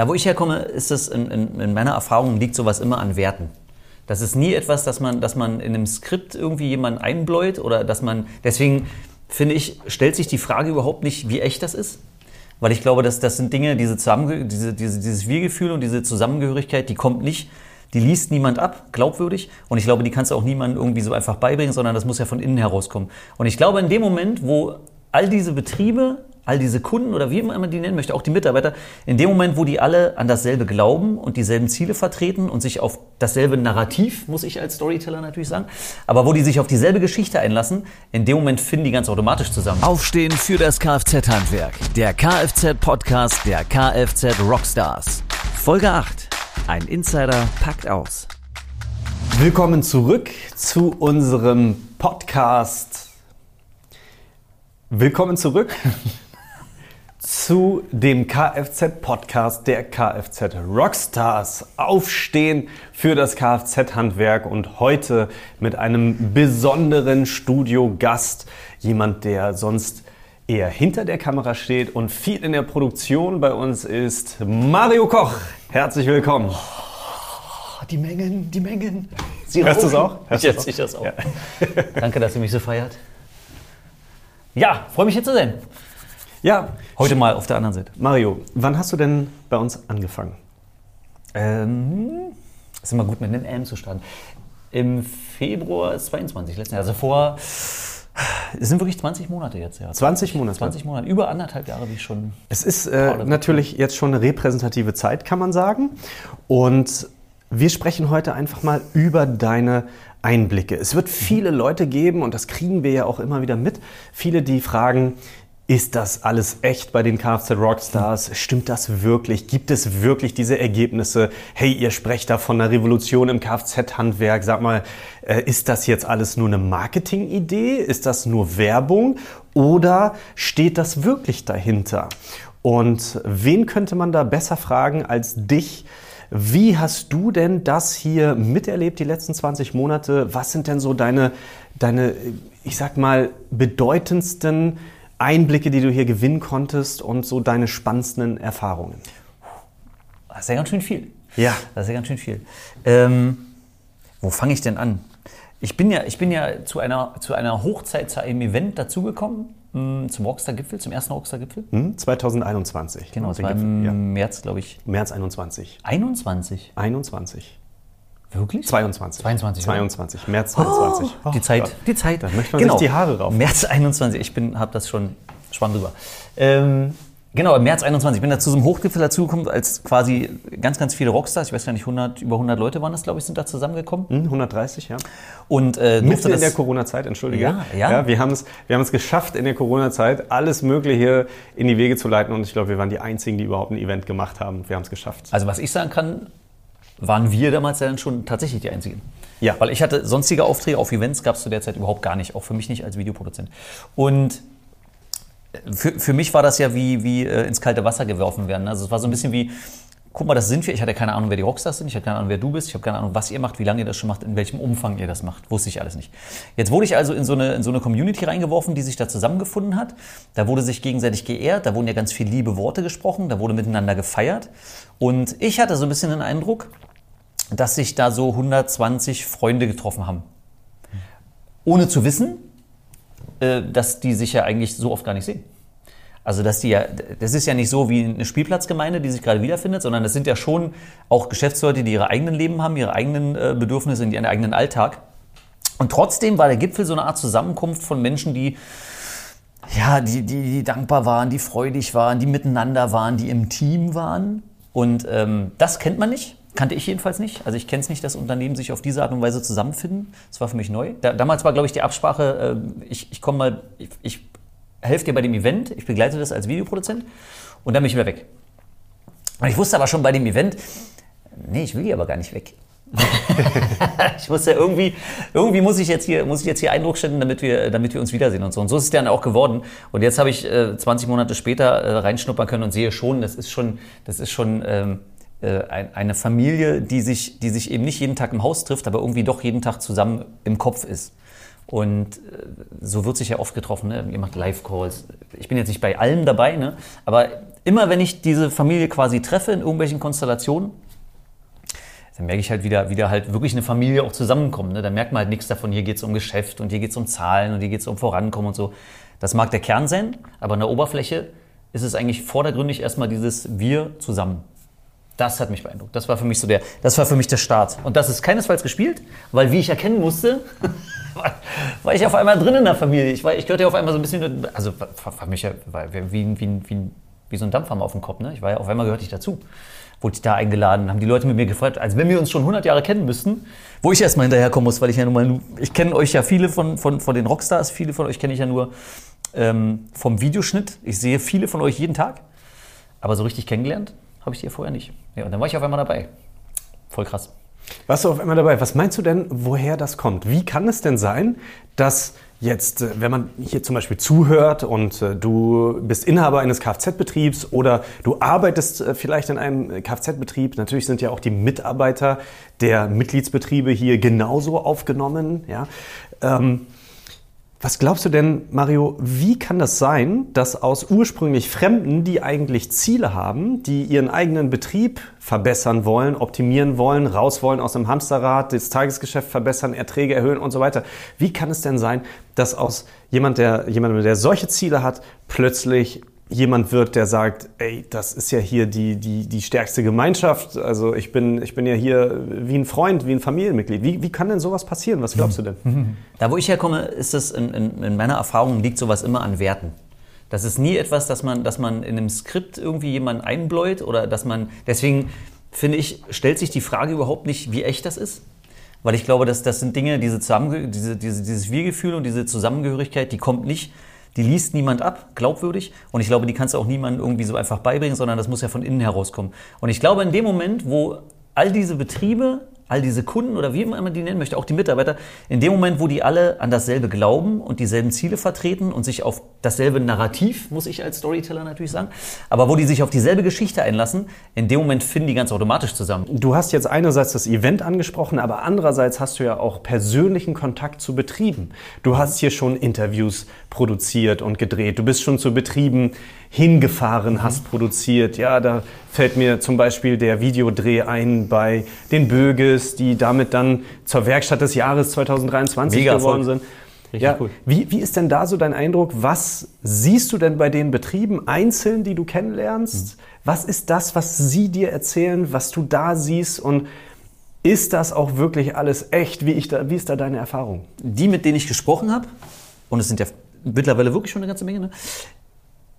Da, wo ich herkomme, ist es in, in, in meiner Erfahrung liegt sowas immer an Werten. Das ist nie etwas, dass man, dass man in einem Skript irgendwie jemanden einbläut oder dass man, deswegen finde ich, stellt sich die Frage überhaupt nicht, wie echt das ist. Weil ich glaube, dass das sind Dinge, diese Zusammenge diese, diese, dieses Wir-Gefühl und diese Zusammengehörigkeit, die kommt nicht, die liest niemand ab, glaubwürdig. Und ich glaube, die kannst du auch niemandem irgendwie so einfach beibringen, sondern das muss ja von innen herauskommen. Und ich glaube, in dem Moment, wo all diese Betriebe all diese Kunden oder wie man die nennen möchte, auch die Mitarbeiter, in dem Moment, wo die alle an dasselbe glauben und dieselben Ziele vertreten und sich auf dasselbe Narrativ, muss ich als Storyteller natürlich sagen, aber wo die sich auf dieselbe Geschichte einlassen, in dem Moment finden die ganz automatisch zusammen. Aufstehen für das Kfz-Handwerk. Der Kfz-Podcast der Kfz Rockstars. Folge 8. Ein Insider packt aus. Willkommen zurück zu unserem Podcast. Willkommen zurück zu dem Kfz-Podcast der Kfz Rockstars. Aufstehen für das Kfz-Handwerk und heute mit einem besonderen Studiogast. Jemand, der sonst eher hinter der Kamera steht und viel in der Produktion bei uns ist, Mario Koch. Herzlich willkommen. Oh, die Mengen, die Mengen. Sie Hörst du es auch? Hörst ich, ich das auch. Ja. Danke, dass ihr mich so feiert. Ja, freue mich hier zu sein. Ja. Heute mal auf der anderen Seite. Mario, wann hast du denn bei uns angefangen? Ähm, ist immer gut mit einem M zu starten. Im Februar 22 letzten Jahr. Also vor, es sind wirklich 20 Monate jetzt. Ja. 20 Monate? 20 Monate, über anderthalb Jahre, wie ich schon. Es ist äh, natürlich jetzt schon eine repräsentative Zeit, kann man sagen. Und wir sprechen heute einfach mal über deine Einblicke. Es wird viele Leute geben, und das kriegen wir ja auch immer wieder mit, viele, die fragen, ist das alles echt bei den Kfz Rockstars? Stimmt das wirklich? Gibt es wirklich diese Ergebnisse? Hey, ihr sprecht da von einer Revolution im Kfz-Handwerk. Sag mal, äh, ist das jetzt alles nur eine Marketingidee? Ist das nur Werbung? Oder steht das wirklich dahinter? Und wen könnte man da besser fragen als dich? Wie hast du denn das hier miterlebt, die letzten 20 Monate? Was sind denn so deine, deine ich sag mal, bedeutendsten Einblicke, die du hier gewinnen konntest und so deine spannendsten Erfahrungen? Das ist ja ganz schön viel. Ja. Das ist ja ganz schön viel. Ähm, wo fange ich denn an? Ich bin ja, ich bin ja zu, einer, zu einer Hochzeit, zu einem Event dazugekommen, hm, zum Rockstar-Gipfel, zum ersten Rockstar-Gipfel. Hm, 2021. Genau, das war im ja. März, glaube ich. März 21. 21? 21. Wirklich? 22. 22. 22. März 22. Oh, die Zeit, Gott. die Zeit. Da möchte man genau. sich die Haare rauf. März 21. Ich habe das schon spannend drüber. Ähm, genau, im März 21. Ich bin da zu so einem Hochgipfel dazugekommen, als quasi ganz, ganz viele Rockstars, ich weiß gar nicht, 100, über 100 Leute waren das, glaube ich, sind da zusammengekommen. Hm, 130, ja. Und äh, Mitten in der Corona-Zeit, entschuldige. Ja, ja. ja wir haben es wir haben es geschafft, in der Corona-Zeit alles Mögliche in die Wege zu leiten. Und ich glaube, wir waren die Einzigen, die überhaupt ein Event gemacht haben. Wir haben es geschafft. Also was ich sagen kann, waren wir damals dann schon tatsächlich die Einzigen. Ja. Weil ich hatte sonstige Aufträge auf Events, gab es zu der Zeit überhaupt gar nicht, auch für mich nicht als Videoproduzent. Und für, für mich war das ja wie, wie äh, ins kalte Wasser geworfen werden. Also es war so ein bisschen wie, guck mal, das sind wir. Ich hatte keine Ahnung, wer die Rockstars sind. Ich hatte keine Ahnung, wer du bist. Ich habe keine Ahnung, was ihr macht, wie lange ihr das schon macht, in welchem Umfang ihr das macht. Wusste ich alles nicht. Jetzt wurde ich also in so eine, in so eine Community reingeworfen, die sich da zusammengefunden hat. Da wurde sich gegenseitig geehrt. Da wurden ja ganz viele liebe Worte gesprochen. Da wurde miteinander gefeiert. Und ich hatte so ein bisschen den Eindruck, dass sich da so 120 Freunde getroffen haben. Ohne zu wissen, äh, dass die sich ja eigentlich so oft gar nicht sehen. Also, dass die ja, das ist ja nicht so wie eine Spielplatzgemeinde, die sich gerade wiederfindet, sondern das sind ja schon auch Geschäftsleute, die ihre eigenen Leben haben, ihre eigenen äh, Bedürfnisse, ihren eigenen Alltag. Und trotzdem war der Gipfel so eine Art Zusammenkunft von Menschen, die, ja, die, die, die dankbar waren, die freudig waren, die miteinander waren, die im Team waren. Und ähm, das kennt man nicht. Kannte ich jedenfalls nicht. Also ich kenne es nicht, dass Unternehmen sich auf diese Art und Weise zusammenfinden. Das war für mich neu. Da, damals war, glaube ich, die Absprache, äh, ich, ich komme mal, ich, ich helfe dir bei dem Event, ich begleite das als Videoproduzent und dann bin ich wieder weg. Und ich wusste aber schon bei dem Event, nee, ich will hier aber gar nicht weg. ich wusste irgendwie, irgendwie muss ich jetzt hier, muss ich jetzt hier Eindruck stellen, damit wir, damit wir uns wiedersehen und so. Und so ist es dann auch geworden. Und jetzt habe ich äh, 20 Monate später äh, reinschnuppern können und sehe schon, das ist schon, das ist schon, ähm, äh, eine Familie, die sich, die sich eben nicht jeden Tag im Haus trifft, aber irgendwie doch jeden Tag zusammen im Kopf ist. Und äh, so wird sich ja oft getroffen. Ne? Ihr macht Live-Calls. Ich bin jetzt nicht bei allen dabei, ne? aber immer wenn ich diese Familie quasi treffe in irgendwelchen Konstellationen, dann merke ich halt wieder, wieder halt wirklich eine Familie auch zusammenkommen. Ne? Da merkt man halt nichts davon, hier geht es um Geschäft und hier geht es um Zahlen und hier geht es um Vorankommen und so. Das mag der Kern sein, aber an der Oberfläche ist es eigentlich vordergründig erstmal dieses Wir zusammen. Das hat mich beeindruckt. Das war für mich so der, das war für mich der Start. Und das ist keinesfalls gespielt, weil wie ich erkennen musste, war ich auf einmal drin in der Familie. Ich, war, ich gehörte auf einmal so ein bisschen, also war, mich ja war wie, wie, wie, wie, so ein Dampfhammer auf dem Kopf. Ne? Ich war ja, auf einmal gehörte ich dazu. Wurde ich da eingeladen, haben die Leute mit mir gefragt, als wenn wir uns schon 100 Jahre kennen müssten, wo ich erstmal hinterherkommen muss, weil ich ja nun mal, ich kenne euch ja viele von, von, von den Rockstars, viele von euch kenne ich ja nur ähm, vom Videoschnitt. Ich sehe viele von euch jeden Tag, aber so richtig kennengelernt habe ich die vorher nicht. Ja, und dann war ich auf einmal dabei. Voll krass. Warst du auf einmal dabei? Was meinst du denn, woher das kommt? Wie kann es denn sein, dass jetzt, äh, wenn man hier zum Beispiel zuhört und äh, du bist Inhaber eines Kfz-Betriebs oder du arbeitest äh, vielleicht in einem Kfz-Betrieb, natürlich sind ja auch die Mitarbeiter der Mitgliedsbetriebe hier genauso aufgenommen. Ja? Ähm, was glaubst du denn, Mario, wie kann das sein, dass aus ursprünglich Fremden, die eigentlich Ziele haben, die ihren eigenen Betrieb verbessern wollen, optimieren wollen, raus wollen aus dem Hamsterrad, das Tagesgeschäft verbessern, Erträge erhöhen und so weiter, wie kann es denn sein, dass aus jemand, der, jemand, der solche Ziele hat, plötzlich jemand wird, der sagt, ey, das ist ja hier die, die, die stärkste Gemeinschaft. Also ich bin, ich bin ja hier wie ein Freund, wie ein Familienmitglied. Wie, wie kann denn sowas passieren? Was glaubst du denn? Da, wo ich herkomme, ist es in, in, in meiner Erfahrung liegt sowas immer an Werten. Das ist nie etwas, dass man, dass man in einem Skript irgendwie jemanden einbläut oder dass man, deswegen finde ich, stellt sich die Frage überhaupt nicht, wie echt das ist. Weil ich glaube, dass das sind Dinge, diese Zusammen, diese, diese, dieses Wir-Gefühl und diese Zusammengehörigkeit, die kommt nicht die liest niemand ab, glaubwürdig. Und ich glaube, die kannst du auch niemandem irgendwie so einfach beibringen, sondern das muss ja von innen herauskommen. Und ich glaube, in dem Moment, wo all diese Betriebe all diese Kunden oder wie man die nennen möchte, auch die Mitarbeiter, in dem Moment, wo die alle an dasselbe glauben und dieselben Ziele vertreten und sich auf dasselbe Narrativ, muss ich als Storyteller natürlich sagen, aber wo die sich auf dieselbe Geschichte einlassen, in dem Moment finden die ganz automatisch zusammen. Du hast jetzt einerseits das Event angesprochen, aber andererseits hast du ja auch persönlichen Kontakt zu Betrieben. Du hast hier schon Interviews produziert und gedreht. Du bist schon zu Betrieben hingefahren, hast produziert. Ja, da fällt mir zum Beispiel der Videodreh ein bei den Böges, die damit dann zur Werkstatt des Jahres 2023 Mega geworden sind. Richtig ja, cool. Wie, wie ist denn da so dein Eindruck? Was siehst du denn bei den Betrieben einzeln, die du kennenlernst? Mhm. Was ist das, was sie dir erzählen, was du da siehst? Und ist das auch wirklich alles echt? Wie, ich da, wie ist da deine Erfahrung? Die, mit denen ich gesprochen habe, und es sind ja mittlerweile wirklich schon eine ganze Menge, ne?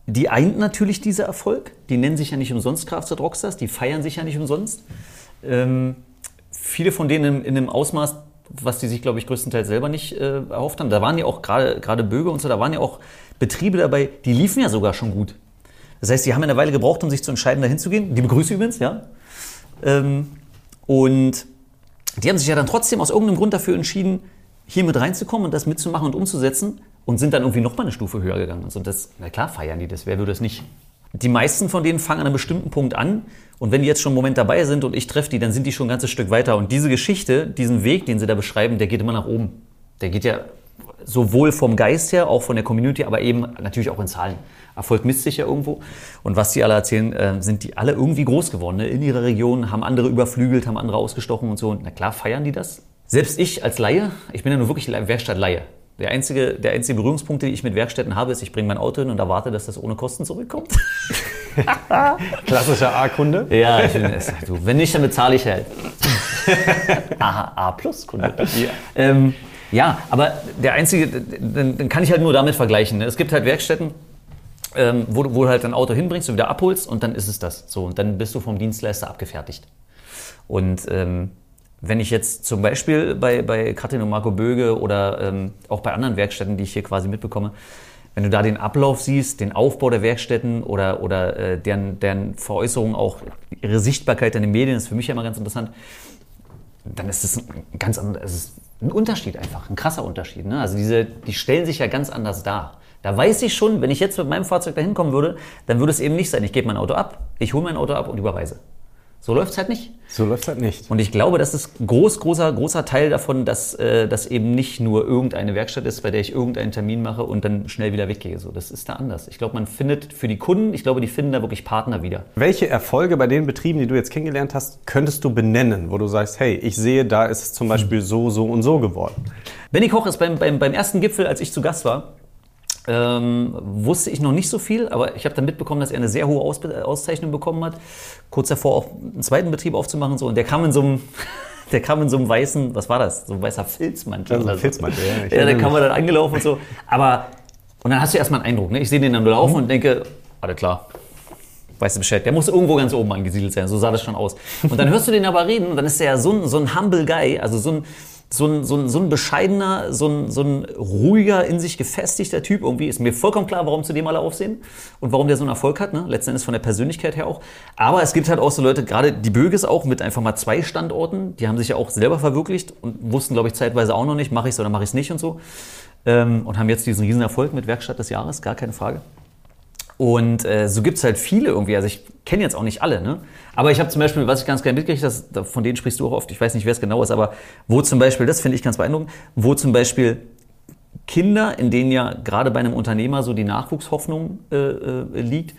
die eint natürlich dieser Erfolg. Die nennen sich ja nicht umsonst Kfz Rockstars, die feiern sich ja nicht umsonst. Ähm, viele von denen in, in einem Ausmaß, was die sich, glaube ich, größtenteils selber nicht äh, erhofft haben. Da waren ja auch gerade Böge und so, da waren ja auch Betriebe dabei, die liefen ja sogar schon gut. Das heißt, die haben eine Weile gebraucht, um sich zu entscheiden, dahin zu gehen. Die begrüße übrigens, ja. Ähm, und die haben sich ja dann trotzdem aus irgendeinem Grund dafür entschieden, hier mit reinzukommen und das mitzumachen und umzusetzen und sind dann irgendwie noch mal eine Stufe höher gegangen. Und das, na klar, feiern die das. Wer würde das nicht? Die meisten von denen fangen an einem bestimmten Punkt an. Und wenn die jetzt schon einen Moment dabei sind und ich treffe die, dann sind die schon ein ganzes Stück weiter. Und diese Geschichte, diesen Weg, den sie da beschreiben, der geht immer nach oben. Der geht ja sowohl vom Geist her, auch von der Community, aber eben natürlich auch in Zahlen. Erfolg misst sich ja irgendwo. Und was die alle erzählen, äh, sind die alle irgendwie groß geworden ne? in ihrer Region, haben andere überflügelt, haben andere ausgestochen und so. Und na klar, feiern die das. Selbst ich als Laie, ich bin ja nur wirklich Werkstattlaie. Der einzige, der einzige Berührungspunkt, den ich mit Werkstätten habe, ist, ich bringe mein Auto hin und erwarte, dass das ohne Kosten zurückkommt. Klassischer A-Kunde? Ja, ich bin, du, wenn nicht, dann bezahle ich halt. A-Plus-Kunde. Ja. Ähm, ja, aber der einzige, den, den, kann ich halt nur damit vergleichen. Ne? Es gibt halt Werkstätten, ähm, wo, wo, du halt dein Auto hinbringst und wieder abholst und dann ist es das. So, und dann bist du vom Dienstleister abgefertigt. Und ähm, wenn ich jetzt zum Beispiel bei, bei Katrin und Marco Böge oder ähm, auch bei anderen Werkstätten, die ich hier quasi mitbekomme, wenn du da den Ablauf siehst, den Aufbau der Werkstätten oder, oder äh, deren, deren Veräußerung, auch ihre Sichtbarkeit in den Medien, ist für mich ja immer ganz interessant, dann ist es ein ganz anderes, ein Unterschied einfach, ein krasser Unterschied. Ne? Also diese, die stellen sich ja ganz anders dar. Da weiß ich schon, wenn ich jetzt mit meinem Fahrzeug da hinkommen würde, dann würde es eben nicht sein, ich gebe mein Auto ab, ich hole mein Auto ab und überweise. So läuft es halt nicht. So läuft es halt nicht. Und ich glaube, das ist ein groß, großer, großer Teil davon, dass äh, das eben nicht nur irgendeine Werkstatt ist, bei der ich irgendeinen Termin mache und dann schnell wieder weggehe. So, das ist da anders. Ich glaube, man findet für die Kunden, ich glaube, die finden da wirklich Partner wieder. Welche Erfolge bei den Betrieben, die du jetzt kennengelernt hast, könntest du benennen, wo du sagst, hey, ich sehe, da ist es zum Beispiel so, so und so geworden? Benny Koch ist beim, beim, beim ersten Gipfel, als ich zu Gast war, ähm, wusste ich noch nicht so viel, aber ich habe dann mitbekommen, dass er eine sehr hohe Aus Auszeichnung bekommen hat. Kurz davor auch einen zweiten Betrieb aufzumachen. So, und der kam in so einem, der kam in so einem weißen, was war das? So ein weißer Filzmantel. Oder so. Filzmantel, ja. Ja, erinnere kam dann angelaufen und so. Aber, und dann hast du erstmal einen Eindruck. Ne? Ich sehe den dann laufen und denke, alles klar. Weißt du Bescheid? Der muss irgendwo ganz oben angesiedelt sein. So sah das schon aus. Und dann hörst du den aber reden und dann ist der ja so ein, so ein humble Guy, also so ein, so ein, so ein, so ein bescheidener, so ein, so ein ruhiger, in sich gefestigter Typ irgendwie. Ist mir vollkommen klar, warum zu dem alle aufsehen und warum der so einen Erfolg hat. Ne? Letzten Endes von der Persönlichkeit her auch. Aber es gibt halt auch so Leute, gerade die Böges auch mit einfach mal zwei Standorten, die haben sich ja auch selber verwirklicht und wussten, glaube ich, zeitweise auch noch nicht, mache ich es oder mache ich es nicht und so. Ähm, und haben jetzt diesen riesen Erfolg mit Werkstatt des Jahres, gar keine Frage. Und äh, so gibt's halt viele irgendwie. Also ich kenne jetzt auch nicht alle, ne? Aber ich habe zum Beispiel, was ich ganz gerne mitkriege, das, da- von denen sprichst du auch oft, ich weiß nicht, wer es genau ist, aber wo zum Beispiel, das finde ich ganz beeindruckend, wo zum Beispiel Kinder, in denen ja gerade bei einem Unternehmer so die Nachwuchshoffnung äh, äh, liegt,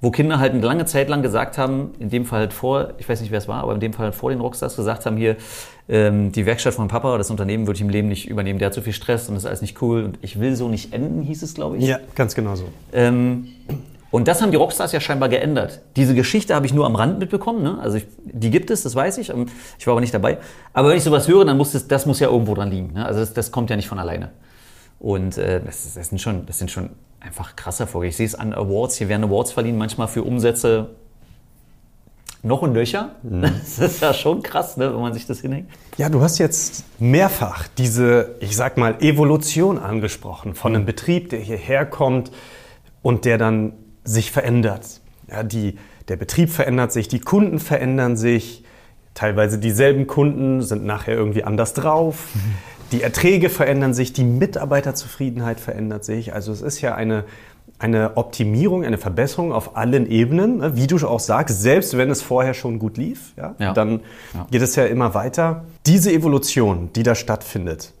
wo Kinder halt eine lange Zeit lang gesagt haben, in dem Fall halt vor, ich weiß nicht, wer es war, aber in dem Fall halt vor den Rockstars gesagt haben, hier, ähm, die Werkstatt von Papa, das Unternehmen würde ich im Leben nicht übernehmen, der hat so viel Stress und das ist alles nicht cool und ich will so nicht enden, hieß es, glaube ich. Ja, ganz genau so. Ähm, und das haben die Rockstars ja scheinbar geändert. Diese Geschichte habe ich nur am Rand mitbekommen. Ne? Also ich, die gibt es, das weiß ich. Ähm, Ich war aber nicht dabei. Aber wenn ich sowas höre, dann muss das, das muss ja irgendwo dran liegen. Ne? Also das, das kommt ja nicht von alleine. Und äh, das, das, sind schon, das sind schon einfach krasse Erfolge. Ich sehe es an Awards. Hier werden Awards verliehen, manchmal für Umsätze noch und nöcher. Das ist ja schon krass, ne, wenn man sich das hinhängt. Ja, du hast jetzt mehrfach diese, ich sag mal, Evolution angesprochen von einem Betrieb, der hierher kommt und der dann sich verändert. Ja, die, der Betrieb verändert sich, die Kunden verändern sich, teilweise dieselben Kunden sind nachher irgendwie anders drauf. Die Erträge verändern sich, die Mitarbeiterzufriedenheit verändert sich. Also es ist ja eine, eine Optimierung, eine Verbesserung auf allen Ebenen. ne? Wie du auch sagst, selbst wenn es vorher schon gut lief, ja, Ja. dann Ja. geht es ja immer weiter. Diese Evolution, die da stattfindet,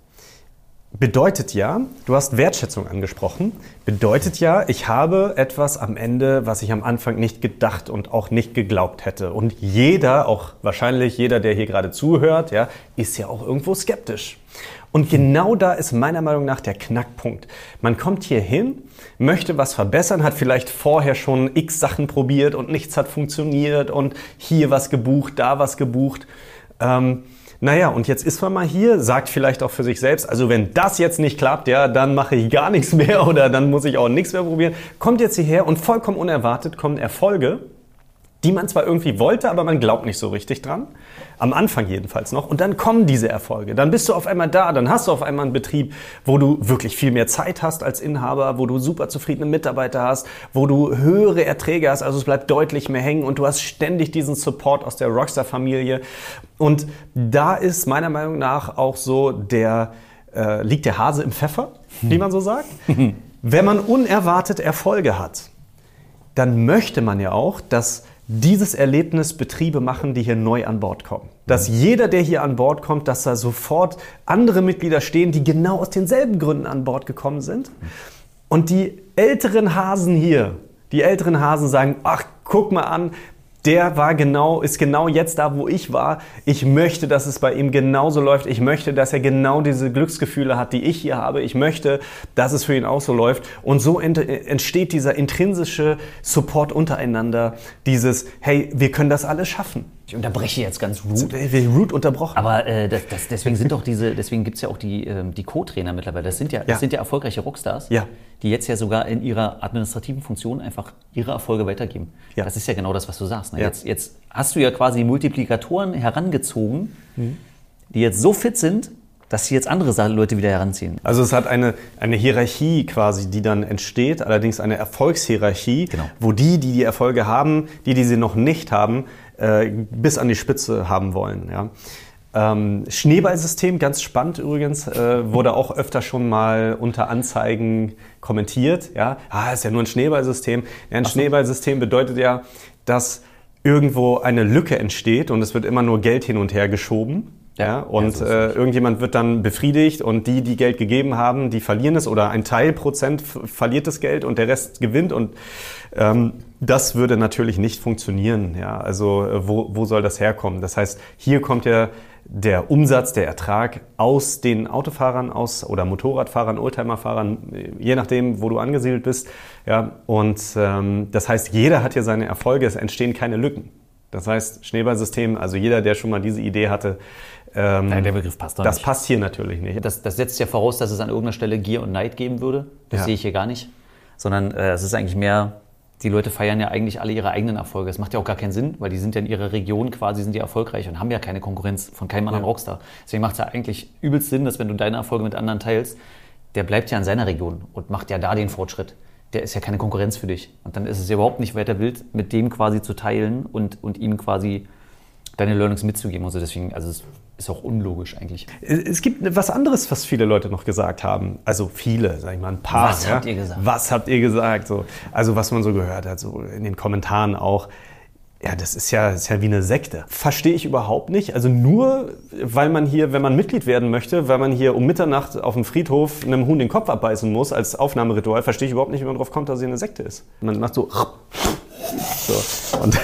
bedeutet ja, du hast Wertschätzung angesprochen, bedeutet ja, ich habe etwas am Ende, was ich am Anfang nicht gedacht und auch nicht geglaubt hätte. Und jeder, auch wahrscheinlich jeder, der hier gerade zuhört, ja, ist ja auch irgendwo skeptisch. Und genau da ist meiner Meinung nach der Knackpunkt. Man kommt hier hin, möchte was verbessern, hat vielleicht vorher schon x Sachen probiert und nichts hat funktioniert und hier was gebucht, da was gebucht. Ähm, naja, und jetzt ist man mal hier, sagt vielleicht auch für sich selbst, also wenn das jetzt nicht klappt, ja, dann mache ich gar nichts mehr oder dann muss ich auch nichts mehr probieren. Kommt jetzt hierher und vollkommen unerwartet kommen Erfolge, die man zwar irgendwie wollte, aber man glaubt nicht so richtig dran. Am Anfang jedenfalls noch. Und dann kommen diese Erfolge. Dann bist du auf einmal da. Dann hast du auf einmal einen Betrieb, wo du wirklich viel mehr Zeit hast als Inhaber, wo du super zufriedene Mitarbeiter hast, wo du höhere Erträge hast. Also es bleibt deutlich mehr hängen und du hast ständig diesen Support aus der Rockstar-Familie. Und da ist meiner Meinung nach auch so der, äh, liegt der Hase im Pfeffer, wie man so sagt. Wenn man unerwartet Erfolge hat, dann möchte man ja auch, dass dieses Erlebnis Betriebe machen, die hier neu an Bord kommen. Dass jeder, der hier an Bord kommt, dass da sofort andere Mitglieder stehen, die genau aus denselben Gründen an Bord gekommen sind. Und die älteren Hasen hier, die älteren Hasen sagen, ach, guck mal an, der war genau, ist genau jetzt da, wo ich war. Ich möchte, dass es bei ihm genauso läuft. Ich möchte, dass er genau diese Glücksgefühle hat, die ich hier habe. Ich möchte, dass es für ihn auch so läuft. Und so ent entsteht dieser intrinsische Support untereinander. Dieses, hey, wir können das alles schaffen. Ich unterbreche jetzt ganz rude. Root unterbrochen. Aber äh, das, das, deswegen sind doch diese, deswegen gibt's ja auch die, ähm, die Co-Trainer mittlerweile. Das sind ja, das Ja. sind ja erfolgreiche Rockstars, Ja. die jetzt ja sogar in ihrer administrativen Funktion einfach ihre Erfolge weitergeben. Ja. Das ist ja genau das, was du sagst. Ne? Jetzt, jetzt hast du ja quasi Multiplikatoren herangezogen, Mhm. die jetzt so fit sind, dass sie jetzt andere Leute wieder heranziehen. Also es hat eine, eine Hierarchie quasi, die dann entsteht, allerdings eine Erfolgshierarchie, Genau. wo die, die die Erfolge haben, die, die sie noch nicht haben, äh, bis an die Spitze haben wollen. Ja. Ähm, Schneeballsystem, ganz spannend übrigens, äh, wurde auch öfter schon mal unter Anzeigen kommentiert. Ja, ah, ist ja nur ein Schneeballsystem. Ja, ein Schneeballsystem bedeutet ja, dass irgendwo eine Lücke entsteht und es wird immer nur Geld hin und her geschoben. Ja, Ja, und so ist äh, irgendjemand wird dann befriedigt und die, die Geld gegeben haben, die verlieren es oder ein Teilprozent verliert das Geld und der Rest gewinnt und ähm, das würde natürlich nicht funktionieren. Ja, also äh, wo, wo soll das herkommen? Das heißt, hier kommt ja der Umsatz, der Ertrag aus den Autofahrern aus oder Motorradfahrern, Oldtimerfahrern, äh, je nachdem, wo du angesiedelt bist. Ja, und ähm, das heißt, jeder hat hier seine Erfolge, es entstehen keine Lücken. Das heißt, Schneeballsystem, also jeder, der schon mal diese Idee hatte, ähm, Nein, der Begriff passt doch das nicht. passt hier natürlich nicht. Das, das setzt ja voraus, dass es an irgendeiner Stelle Gier und Neid geben würde. Das Ja. sehe ich hier gar nicht. Sondern äh, es ist eigentlich mehr, die Leute feiern ja eigentlich alle ihre eigenen Erfolge. Das macht ja auch gar keinen Sinn, weil die sind ja in ihrer Region quasi, sind die erfolgreich und haben ja keine Konkurrenz von keinem anderen Ja. Rockstar. Deswegen macht es ja eigentlich übelst Sinn, dass wenn du deine Erfolge mit anderen teilst, der bleibt ja in seiner Region und macht ja da den Fortschritt. Der ist ja keine Konkurrenz für dich. Und dann ist es ja überhaupt nicht weiter wild, mit dem quasi zu teilen und, und ihm quasi deine Learnings mitzugeben. Also deswegen, also es ist auch unlogisch eigentlich. Es gibt was anderes, was viele Leute noch gesagt haben. Also viele, sag ich mal, ein paar. Was habt ihr gesagt? Was habt ihr gesagt? So, also was man so gehört hat, so in den Kommentaren auch. Ja, das ist ja, das ist ja wie eine Sekte. Verstehe ich überhaupt nicht. Also nur, weil man hier, wenn man Mitglied werden möchte, weil man hier um Mitternacht auf dem Friedhof einem Huhn den Kopf abbeißen muss als Aufnahmeritual, verstehe ich überhaupt nicht, wie man drauf kommt, dass hier eine Sekte ist. Man macht so. so und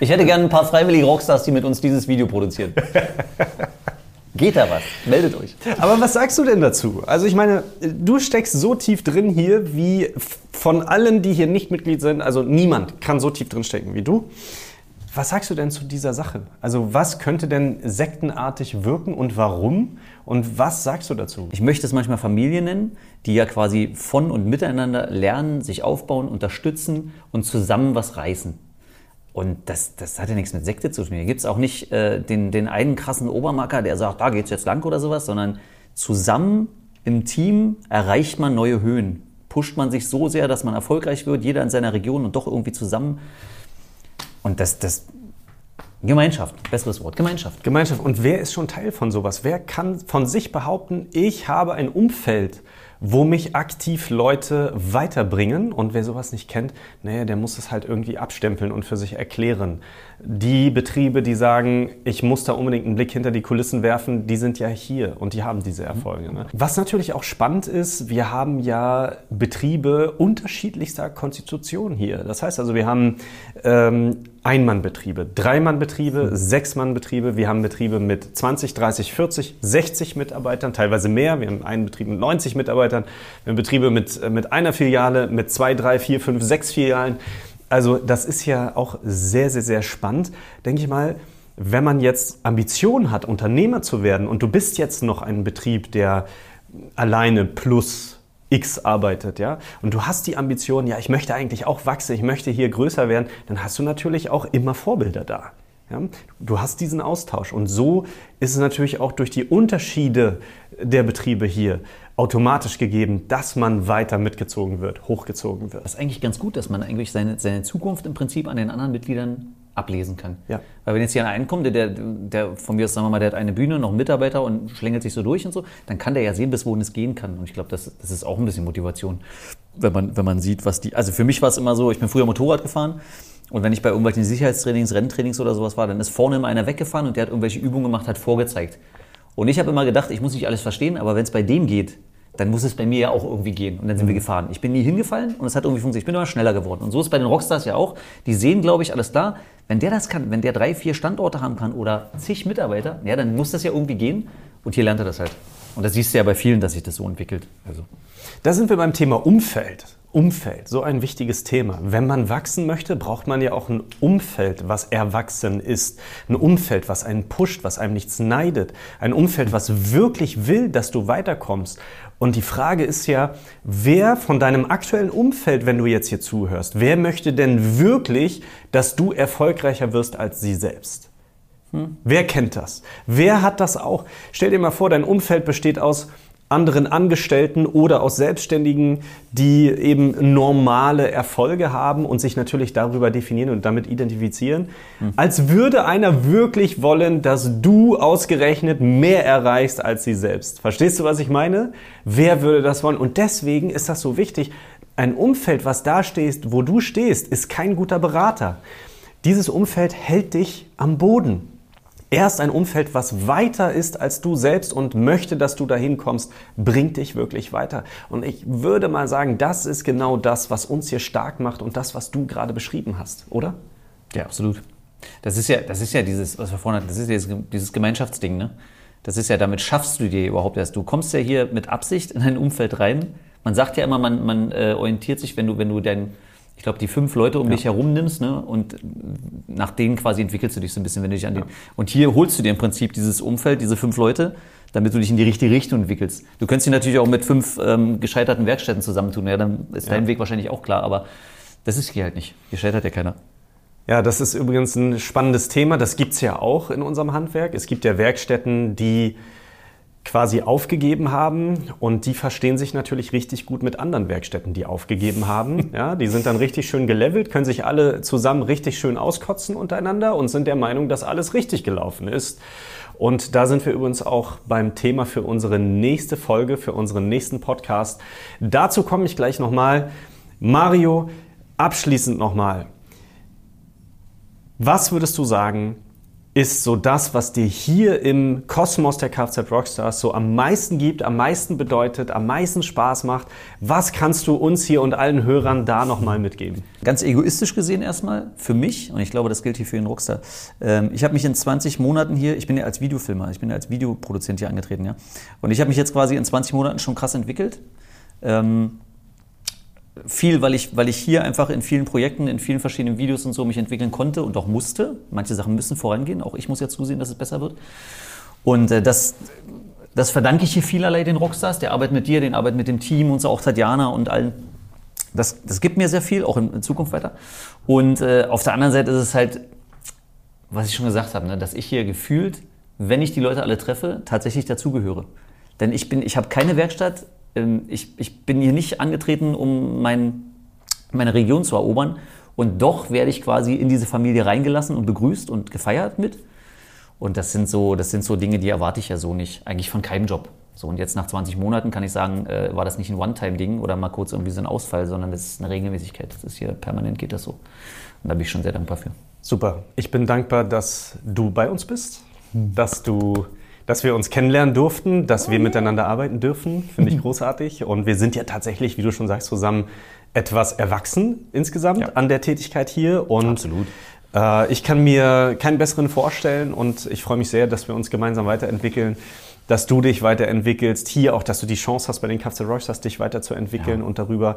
Ich hätte gerne ein paar freiwillige Rockstars, die mit uns dieses Video produzieren. Geht da was? Meldet euch. Aber was sagst du denn dazu? Also ich meine, du steckst so tief drin hier, wie von allen, die hier nicht Mitglied sind, also niemand kann so tief drin stecken wie du. Was sagst du denn zu dieser Sache? Also was könnte denn sektenartig wirken und warum? Und was sagst du dazu? Ich möchte es manchmal Familie nennen, die ja quasi von und miteinander lernen, sich aufbauen, unterstützen und zusammen was reißen. Und das, das hat ja nichts mit Sekte zu tun. Hier gibt es auch nicht äh, den, den einen krassen Obermacker, der sagt, da geht's jetzt lang oder sowas, sondern zusammen im Team erreicht man neue Höhen. Pusht man sich so sehr, dass man erfolgreich wird, jeder in seiner Region und doch irgendwie zusammen. Und das, das Gemeinschaft, besseres Wort, Gemeinschaft. Gemeinschaft. Und wer ist schon Teil von sowas? Wer kann von sich behaupten, ich habe ein Umfeld, wo mich aktiv Leute weiterbringen? Und wer sowas nicht kennt, naja, der muss es halt irgendwie abstempeln und für sich erklären. Die Betriebe, die sagen, ich muss da unbedingt einen Blick hinter die Kulissen werfen, die sind ja hier und die haben diese Erfolge. Ne? Was natürlich auch spannend ist, wir haben ja Betriebe unterschiedlichster Konstitution hier. Das heißt also, wir haben ähm, Einmannbetriebe, Dreimannbetriebe, Sechsmannbetriebe. Wir haben Betriebe mit 20, 30, 40, 60 Mitarbeitern, teilweise mehr. Wir haben einen Betrieb mit 90 Mitarbeitern. Wir haben Betriebe mit, äh, mit einer Filiale, mit zwei, drei, vier, fünf, sechs Filialen. Also das ist ja auch sehr, sehr, sehr spannend, denke ich mal. Wenn man jetzt Ambitionen hat, Unternehmer zu werden und du bist jetzt noch ein Betrieb, der alleine plus X arbeitet, ja, und du hast die Ambition, ja, ich möchte eigentlich auch wachsen, ich möchte hier größer werden, dann hast du natürlich auch immer Vorbilder da. Ja? Du hast diesen Austausch und so ist es natürlich auch durch die Unterschiede der Betriebe hier automatisch gegeben, dass man weiter mitgezogen wird, hochgezogen wird. Das ist eigentlich ganz gut, dass man eigentlich seine, seine Zukunft im Prinzip an den anderen Mitgliedern ablesen kann. Ja. Weil wenn jetzt hier einer kommt, der, der, der von mir aus, sagen wir mal, der hat eine Bühne, noch einen Mitarbeiter und schlängelt sich so durch und so, dann kann der ja sehen, bis wohin es gehen kann. Und ich glaube, das, das ist auch ein bisschen Motivation, wenn man, wenn man sieht, was die. Also für mich war es immer so, ich bin früher Motorrad gefahren und wenn ich bei irgendwelchen Sicherheitstrainings, Renntrainings oder sowas war, dann ist vorne immer einer weggefahren und der hat irgendwelche Übungen gemacht, hat vorgezeigt. Und ich habe immer gedacht, ich muss nicht alles verstehen, aber wenn es bei dem geht, dann muss es bei mir ja auch irgendwie gehen. Und dann sind wir gefahren. Ich bin nie hingefallen und es hat irgendwie funktioniert. Ich bin immer schneller geworden. Und so ist es bei den Rockstars ja auch. Die sehen, glaube ich, alles klar. Wenn der das kann, wenn der drei, vier Standorte haben kann oder zig Mitarbeiter, ja, dann muss das ja irgendwie gehen. Und hier lernt er das halt. Und das siehst du ja bei vielen, dass sich das so entwickelt. Also. Da sind wir beim Thema Umfeld. Umfeld, so ein wichtiges Thema. Wenn man wachsen möchte, braucht man ja auch ein Umfeld, was erwachsen ist. Ein Umfeld, was einen pusht, was einem nichts neidet. Ein Umfeld, was wirklich will, dass du weiterkommst. Und die Frage ist ja, wer von deinem aktuellen Umfeld, wenn du jetzt hier zuhörst, wer möchte denn wirklich, dass du erfolgreicher wirst als sie selbst? Wer kennt das? Wer hat das auch? Stell dir mal vor, dein Umfeld besteht aus anderen Angestellten oder aus Selbstständigen, die eben normale Erfolge haben und sich natürlich darüber definieren und damit identifizieren, als würde einer wirklich wollen, dass du ausgerechnet mehr erreichst als sie selbst. Verstehst du, was ich meine? Wer würde das wollen? Und deswegen ist das so wichtig, ein Umfeld, was da stehst, wo du stehst, ist kein guter Berater. Dieses Umfeld hält dich am Boden. Erst ein Umfeld, was weiter ist als du selbst und möchte, dass du dahin kommst, bringt dich wirklich weiter. Und ich würde mal sagen, das ist genau das, was uns hier stark macht und das, was du gerade beschrieben hast, oder? Ja, absolut. Das ist ja, das ist ja dieses, was wir vorhin hatten, das ist ja dieses, dieses Gemeinschaftsding, ne? Das ist ja, damit schaffst du dir überhaupt erst. Du kommst ja hier mit Absicht in ein Umfeld rein. Man sagt ja immer, man, man äh, orientiert sich, wenn du, wenn du dein, ich glaube, die fünf Leute um ja. dich herum nimmst, ne? Und nach denen quasi entwickelst du dich so ein bisschen, wenn du dich an ja. den. Und hier holst du dir im Prinzip dieses Umfeld, diese fünf Leute, damit du dich in die richtige Richtung entwickelst. Du könntest dich natürlich auch mit fünf ähm, gescheiterten Werkstätten zusammentun, ja, dann ist dein Weg wahrscheinlich auch klar, aber das ist hier halt nicht. Hier scheitert ja keiner. Ja, das ist übrigens ein spannendes Thema. Das gibt's ja auch in unserem Handwerk. Es gibt ja Werkstätten, die quasi aufgegeben haben und die verstehen sich natürlich richtig gut mit anderen Werkstätten, die aufgegeben haben. Ja, die sind dann richtig schön gelevelt, können sich alle zusammen richtig schön auskotzen untereinander und sind der Meinung, dass alles richtig gelaufen ist. Und da sind wir übrigens auch beim Thema für unsere nächste Folge, für unseren nächsten Podcast. Dazu komme ich gleich nochmal. Mario, abschließend nochmal. Was würdest du sagen, ist so das, was dir hier im Kosmos der Kfz Rockstars so am meisten gibt, am meisten bedeutet, am meisten Spaß macht? Was kannst du uns hier und allen Hörern da nochmal mitgeben? Ganz egoistisch gesehen erstmal, für mich, und ich glaube, das gilt hier für den Rockstar, ähm, ich habe mich in 20 Monaten hier, ich bin ja als Videofilmer, ich bin ja als Videoproduzent hier angetreten, ja, und ich habe mich jetzt quasi in 20 Monaten schon krass entwickelt. Ähm, viel, weil ich, weil ich hier einfach in vielen Projekten, in vielen verschiedenen Videos und so mich entwickeln konnte und auch musste. Manche Sachen müssen vorangehen, auch ich muss ja zusehen, dass es besser wird. Und äh, das, das verdanke ich hier vielerlei den Rockstars, der Arbeit mit dir, den Arbeit mit dem Team und so auch Tatjana und allen. Das, das gibt mir sehr viel, auch in, in Zukunft weiter. Und äh, auf der anderen Seite ist es halt, was ich schon gesagt habe, ne, dass ich hier gefühlt, wenn ich die Leute alle treffe, tatsächlich dazugehöre. Denn ich bin, ich habe keine Werkstatt, ich, ich bin hier nicht angetreten, um mein, meine Region zu erobern. Und doch werde ich quasi in diese Familie reingelassen und begrüßt und gefeiert mit. Und das sind so, das sind so Dinge, die erwarte ich ja so nicht, eigentlich von keinem Job. So, und jetzt nach 20 Monaten kann ich sagen, äh, war das nicht ein One-Time-Ding oder mal kurz irgendwie so ein Ausfall, sondern das ist eine Regelmäßigkeit. Das ist hier permanent geht das so. Und da bin ich schon sehr dankbar für. Super. Ich bin dankbar, dass du bei uns bist, dass du dass wir uns kennenlernen durften, dass wir miteinander arbeiten dürfen, finde ich großartig. Und wir sind ja tatsächlich, wie du schon sagst, zusammen etwas erwachsen insgesamt ja. an der Tätigkeit hier. Und Absolut. Äh, ich kann mir keinen besseren vorstellen und ich freue mich sehr, dass wir uns gemeinsam weiterentwickeln dass du dich weiterentwickelst, hier auch, dass du die Chance hast, bei den Kfz Rockstars dich weiterzuentwickeln ja. und darüber.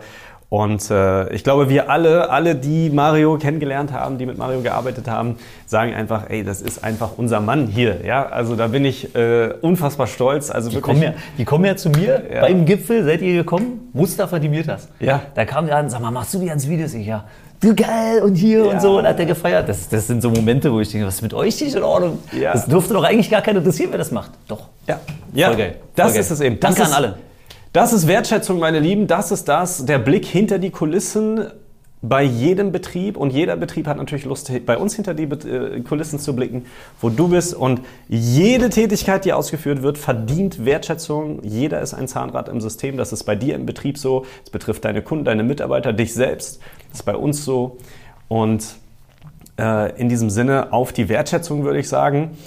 Und äh, ich glaube, wir alle, alle, die Mario kennengelernt haben, die mit Mario gearbeitet haben, sagen einfach, ey, das ist einfach unser Mann hier. Ja, also da bin ich äh, unfassbar stolz. Also die, wirklich, kommen ja, die kommen ja zu mir ja. beim Gipfel, seid ihr gekommen? Mustafa Dimitas. Ja. Da kam der an, sag mal, machst du die ans Videos? Ich, ja du geil und hier ja. und so und hat er gefeiert. Das, das sind so Momente, wo ich denke, was ist mit euch nicht in Ordnung? Ja. Das durfte doch eigentlich gar keiner interessieren, wer das macht. Doch. Ja, ja. Voll geil. Das Voll geil. ist es eben. Das Danke ist, an alle. Das ist Wertschätzung, meine Lieben. Das ist das, der Blick hinter die Kulissen bei jedem Betrieb und jeder Betrieb hat natürlich Lust, bei uns hinter die äh, Kulissen zu blicken, wo du bist. Und jede Tätigkeit, die ausgeführt wird, verdient Wertschätzung. Jeder ist ein Zahnrad im System. Das ist bei dir im Betrieb so. Das betrifft deine Kunden, deine Mitarbeiter, dich selbst. Das ist bei uns so. Und äh, in diesem Sinne auf die Wertschätzung würde ich sagen.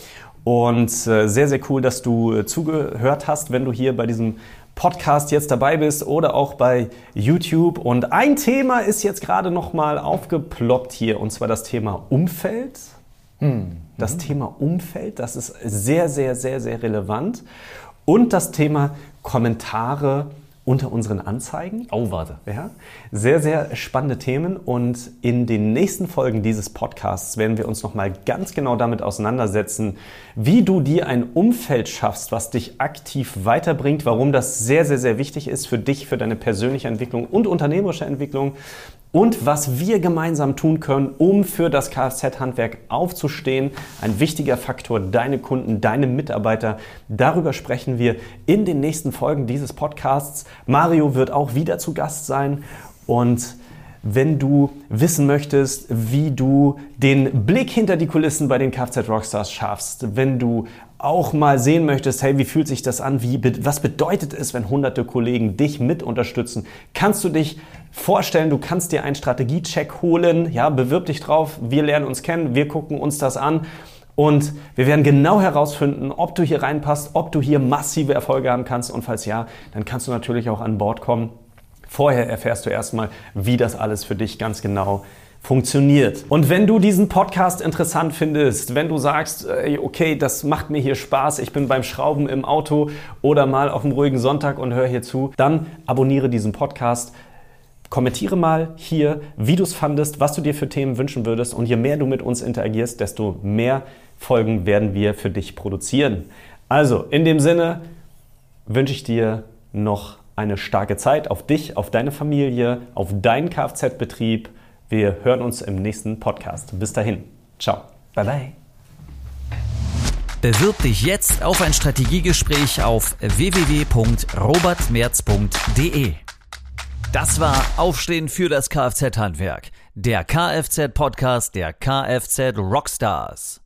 Und äh, sehr, sehr cool, dass du zugehört hast, wenn du hier bei diesem Podcast jetzt dabei bist oder auch bei YouTube. Und ein Thema ist jetzt gerade nochmal aufgeploppt hier, und zwar das Thema Umfeld. Hm. Das Thema Umfeld, das ist sehr, sehr, sehr, sehr relevant. Und das Thema Kommentare unter unseren Anzeigen. Oh, warte. Ja, sehr, sehr spannende Themen und in den nächsten Folgen dieses Podcasts werden wir uns nochmal ganz genau damit auseinandersetzen, wie du dir ein Umfeld schaffst, was dich aktiv weiterbringt, warum das sehr, sehr, sehr wichtig ist für dich, für deine persönliche Entwicklung und unternehmerische Entwicklung und was wir gemeinsam tun können, um für das Kfz-Handwerk aufzustehen. Ein wichtiger Faktor, deine Kunden, deine Mitarbeiter. Darüber sprechen wir in den nächsten Folgen dieses Podcasts. Mario wird auch wieder zu Gast sein und wenn du wissen möchtest, wie du den Blick hinter die Kulissen bei den Kfz Rockstars schaffst, wenn du auch mal sehen möchtest, hey, wie fühlt sich das an? Wie, was bedeutet es, wenn hunderte Kollegen dich mit unterstützen? Kannst du dich vorstellen, du kannst dir einen Strategiecheck holen, ja, bewirb dich drauf, wir lernen uns kennen, wir gucken uns das an und wir werden genau herausfinden, ob du hier reinpasst, ob du hier massive Erfolge haben kannst und falls ja, dann kannst du natürlich auch an Bord kommen. Vorher erfährst du erstmal, wie das alles für dich ganz genau funktioniert. Und wenn du diesen Podcast interessant findest, wenn du sagst, okay, das macht mir hier Spaß, ich bin beim Schrauben im Auto oder mal auf einem ruhigen Sonntag und höre hier zu, dann abonniere diesen Podcast. Kommentiere mal hier, wie du es fandest, was du dir für Themen wünschen würdest. Und je mehr du mit uns interagierst, desto mehr Folgen werden wir für dich produzieren. Also, in dem Sinne wünsche ich dir noch eine starke Zeit auf dich, auf deine Familie, auf deinen Kfz-Betrieb wir hören uns im nächsten Podcast. Bis dahin. Ciao. Bye bye. Bewirb dich jetzt auf ein Strategiegespräch auf www.robertmerz.de. Das war Aufstehen für das Kfz-Handwerk, der Kfz-Podcast der Kfz Rockstars.